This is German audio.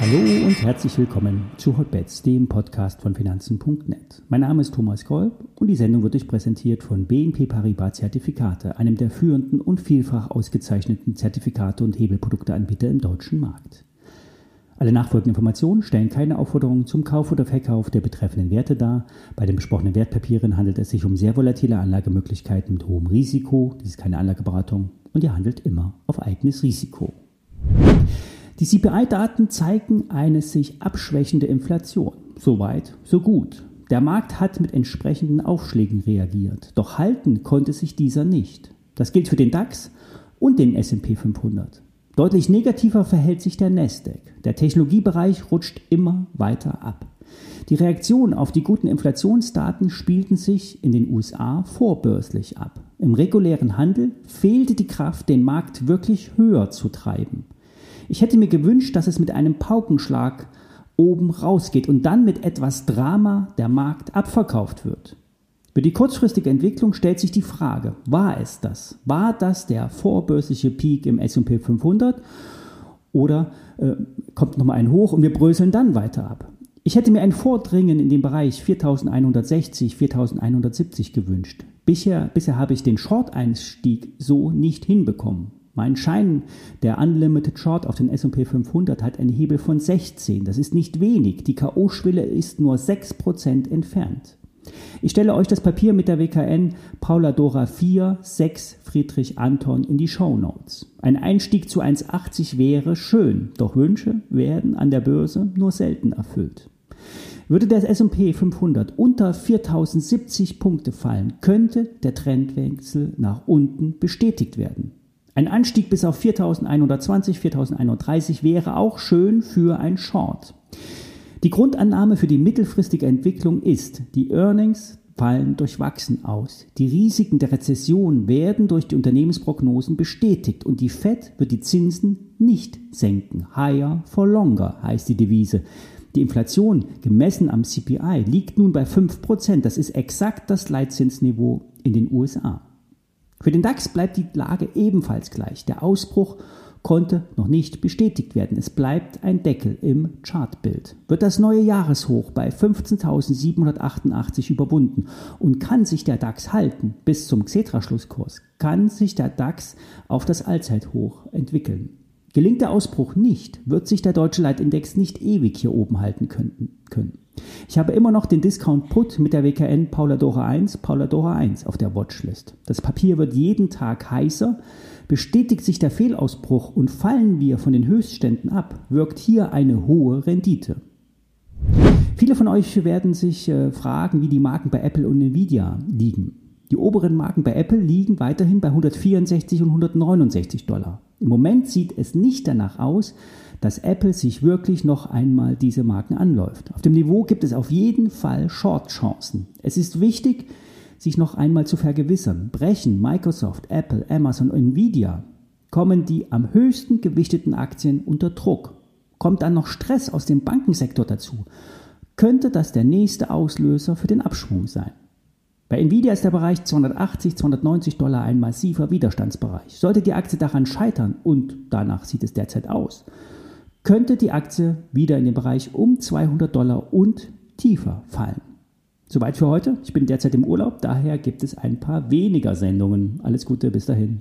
Hallo und herzlich willkommen zu Hotbets, dem Podcast von Finanzen.net. Mein Name ist Thomas Kolb und die Sendung wird euch präsentiert von BNP Paribas Zertifikate, einem der führenden und vielfach ausgezeichneten Zertifikate und Hebelprodukteanbieter im deutschen Markt. Alle nachfolgenden Informationen stellen keine Aufforderung zum Kauf oder Verkauf der betreffenden Werte dar. Bei den besprochenen Wertpapieren handelt es sich um sehr volatile Anlagemöglichkeiten mit hohem Risiko. Dies ist keine Anlageberatung und ihr handelt immer auf eigenes Risiko. Die CPI-Daten zeigen eine sich abschwächende Inflation. Soweit, so gut. Der Markt hat mit entsprechenden Aufschlägen reagiert, doch halten konnte sich dieser nicht. Das gilt für den DAX und den SP 500. Deutlich negativer verhält sich der Nasdaq. Der Technologiebereich rutscht immer weiter ab. Die Reaktionen auf die guten Inflationsdaten spielten sich in den USA vorbörslich ab. Im regulären Handel fehlte die Kraft, den Markt wirklich höher zu treiben. Ich hätte mir gewünscht, dass es mit einem Paukenschlag oben rausgeht und dann mit etwas Drama der Markt abverkauft wird. Für die kurzfristige Entwicklung stellt sich die Frage, war es das? War das der vorbörsliche Peak im S&P 500 oder äh, kommt nochmal ein Hoch und wir bröseln dann weiter ab? Ich hätte mir ein Vordringen in den Bereich 4160, 4170 gewünscht. Bisher, bisher habe ich den Short-Einstieg so nicht hinbekommen. Mein Schein, der Unlimited Short auf den S&P 500 hat einen Hebel von 16. Das ist nicht wenig. Die K.O.-Schwelle ist nur 6% entfernt. Ich stelle euch das Papier mit der WKN Paula Dora 4, 6 Friedrich Anton in die Show Notes. Ein Einstieg zu 1,80 wäre schön, doch Wünsche werden an der Börse nur selten erfüllt. Würde der S&P 500 unter 4070 Punkte fallen, könnte der Trendwechsel nach unten bestätigt werden. Ein Anstieg bis auf 4120, 4130 wäre auch schön für ein Short. Die Grundannahme für die mittelfristige Entwicklung ist, die Earnings fallen durchwachsen aus. Die Risiken der Rezession werden durch die Unternehmensprognosen bestätigt und die Fed wird die Zinsen nicht senken. Higher for longer heißt die Devise. Die Inflation gemessen am CPI liegt nun bei 5%. Das ist exakt das Leitzinsniveau in den USA. Für den DAX bleibt die Lage ebenfalls gleich. Der Ausbruch konnte noch nicht bestätigt werden. Es bleibt ein Deckel im Chartbild. Wird das neue Jahreshoch bei 15.788 überwunden und kann sich der DAX halten bis zum Xetra-Schlusskurs, kann sich der DAX auf das Allzeithoch entwickeln. Gelingt der Ausbruch nicht, wird sich der deutsche Leitindex nicht ewig hier oben halten können. Ich habe immer noch den Discount Put mit der WKN Paula Dora 1, Paula Dora 1 auf der Watchlist. Das Papier wird jeden Tag heißer. Bestätigt sich der Fehlausbruch und fallen wir von den Höchstständen ab, wirkt hier eine hohe Rendite. Viele von euch werden sich äh, fragen, wie die Marken bei Apple und Nvidia liegen. Die oberen Marken bei Apple liegen weiterhin bei 164 und 169 Dollar. Im Moment sieht es nicht danach aus, dass Apple sich wirklich noch einmal diese Marken anläuft. Auf dem Niveau gibt es auf jeden Fall Short-Chancen. Es ist wichtig, sich noch einmal zu vergewissern. Brechen Microsoft, Apple, Amazon und Nvidia, kommen die am höchsten gewichteten Aktien unter Druck. Kommt dann noch Stress aus dem Bankensektor dazu, könnte das der nächste Auslöser für den Abschwung sein. Bei Nvidia ist der Bereich 280, 290 Dollar ein massiver Widerstandsbereich. Sollte die Aktie daran scheitern, und danach sieht es derzeit aus, könnte die Aktie wieder in den Bereich um 200 Dollar und tiefer fallen. Soweit für heute. Ich bin derzeit im Urlaub, daher gibt es ein paar weniger Sendungen. Alles Gute, bis dahin.